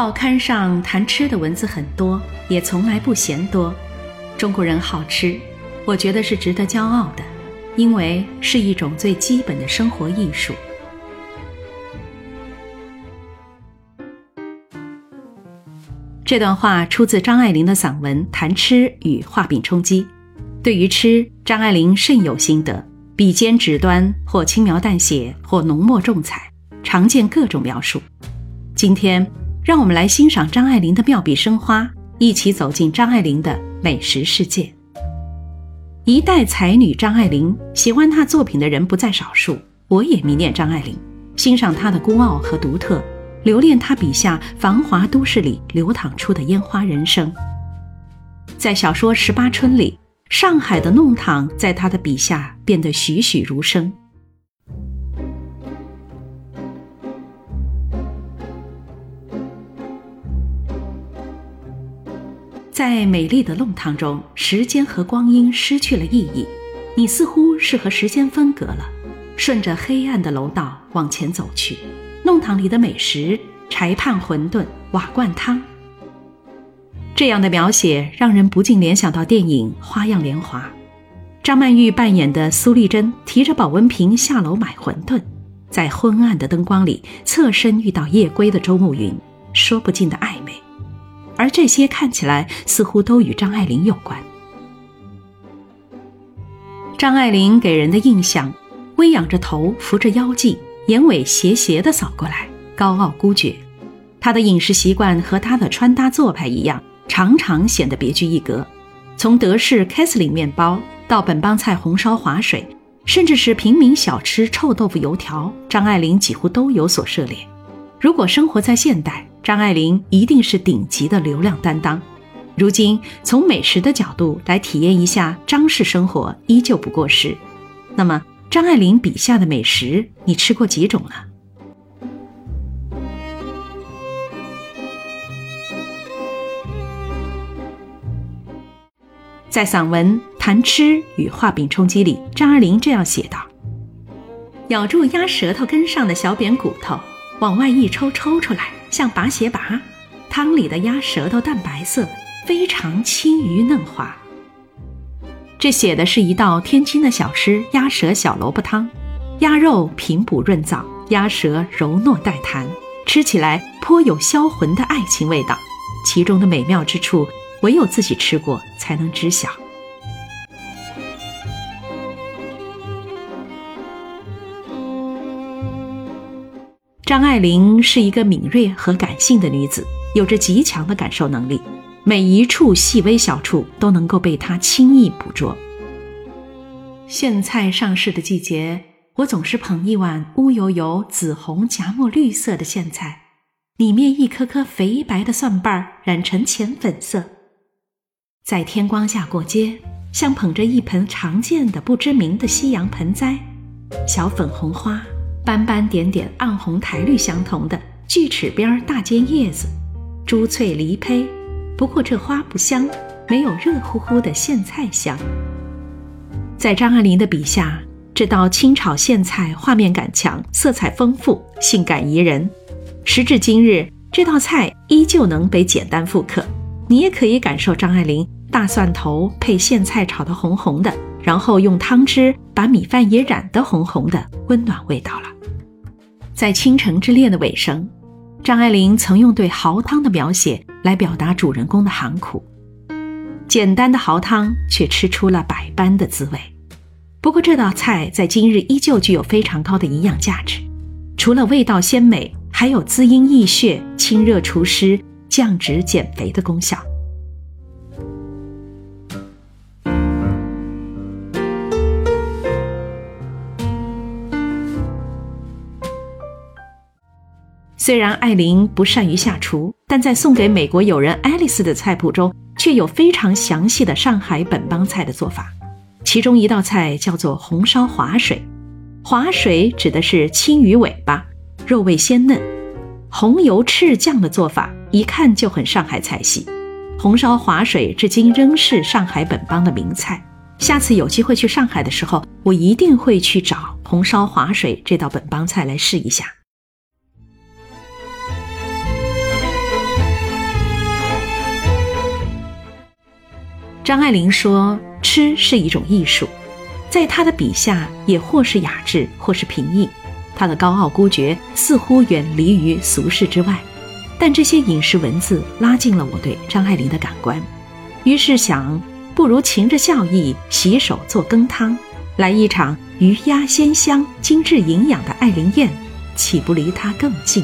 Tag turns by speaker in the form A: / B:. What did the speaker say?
A: 报刊上谈吃的文字很多，也从来不嫌多。中国人好吃，我觉得是值得骄傲的，因为是一种最基本的生活艺术。这段话出自张爱玲的散文《谈吃与画饼充饥》。对于吃，张爱玲甚有心得，笔尖纸端或轻描淡写，或浓墨重彩，常见各种描述。今天，让我们来欣赏张爱玲的妙笔生花，一起走进张爱玲的美食世界。一代才女张爱玲，喜欢她作品的人不在少数。我也迷恋张爱玲，欣赏她的孤傲和独特。留恋她笔下繁华都市里流淌出的烟花人生，在小说《十八春》里，上海的弄堂在她的笔下变得栩栩如生。在美丽的弄堂中，时间和光阴失去了意义，你似乎是和时间分隔了，顺着黑暗的楼道往前走去。弄堂里的美食：柴畔馄饨、瓦罐汤。这样的描写让人不禁联想到电影《花样年华》，张曼玉扮演的苏丽珍提着保温瓶下楼买馄饨，在昏暗的灯光里侧身遇到夜归的周慕云，说不尽的暧昧。而这些看起来似乎都与张爱玲有关。张爱玲给人的印象，微仰着头，扶着腰际。眼尾斜斜地扫过来，高傲孤绝。他的饮食习惯和他的穿搭做派一样，常常显得别具一格。从德式凯司林面包到本帮菜红烧划水，甚至是平民小吃臭豆腐油条，张爱玲几乎都有所涉猎。如果生活在现代，张爱玲一定是顶级的流量担当。如今从美食的角度来体验一下张氏生活，依旧不过时。那么。张爱玲笔下的美食，你吃过几种了？在散文《谈吃与画饼充饥》里，张爱玲这样写道：“咬住鸭舌头根上的小扁骨头，往外一抽，抽出来像拔鞋拔。汤里的鸭舌头淡白色，非常清于嫩滑。”这写的是一道天津的小吃——鸭舌小萝卜汤，鸭肉平补润燥，鸭舌柔糯带弹，吃起来颇有销魂的爱情味道。其中的美妙之处，唯有自己吃过才能知晓。张爱玲是一个敏锐和感性的女子，有着极强的感受能力。每一处细微小处都能够被她轻易捕捉。苋菜上市的季节，我总是捧一碗乌油油、紫红夹墨绿色的苋菜，里面一颗颗肥白的蒜瓣染成浅粉色，在天光下过街，像捧着一盆常见的不知名的西洋盆栽，小粉红花，斑斑点点暗红苔绿相同的锯齿边大尖叶子，珠翠梨胚。不过这花不香，没有热乎乎的苋菜香。在张爱玲的笔下，这道清炒苋菜画面感强，色彩丰富，性感宜人。时至今日，这道菜依旧能被简单复刻。你也可以感受张爱玲大蒜头配苋菜炒得红红的，然后用汤汁把米饭也染得红红的温暖味道了。在《倾城之恋》的尾声。张爱玲曾用对蚝汤的描写来表达主人公的寒苦，简单的蚝汤却吃出了百般的滋味。不过这道菜在今日依旧具有非常高的营养价值，除了味道鲜美，还有滋阴益血、清热除湿、降脂减肥的功效。虽然艾琳不善于下厨，但在送给美国友人爱丽丝的菜谱中，却有非常详细的上海本帮菜的做法。其中一道菜叫做红烧滑水，滑水指的是青鱼尾巴，肉味鲜嫩。红油赤酱的做法，一看就很上海菜系。红烧滑水至今仍是上海本帮的名菜。下次有机会去上海的时候，我一定会去找红烧滑水这道本帮菜来试一下。张爱玲说：“吃是一种艺术，在她的笔下，也或是雅致，或是平易。她的高傲孤绝似乎远离于俗世之外，但这些饮食文字拉近了我对张爱玲的感官。于是想，不如噙着笑意，洗手做羹汤，来一场鱼鸭鲜香、精致营养的爱玲宴，岂不离她更近？”